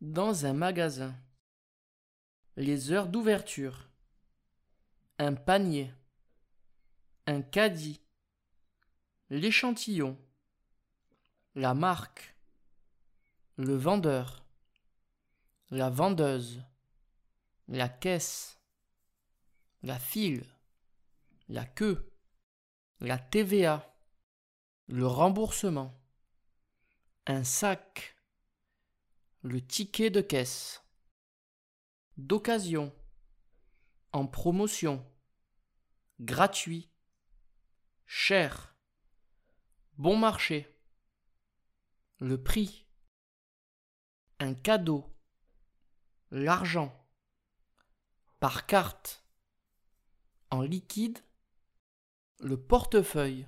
Dans un magasin. Les heures d'ouverture. Un panier. Un caddie. L'échantillon. La marque. Le vendeur. La vendeuse. La caisse. La file. La queue. La TVA. Le remboursement. Un sac. Le ticket de caisse. D'occasion. En promotion. Gratuit. Cher. Bon marché. Le prix. Un cadeau. L'argent. Par carte. En liquide. Le portefeuille.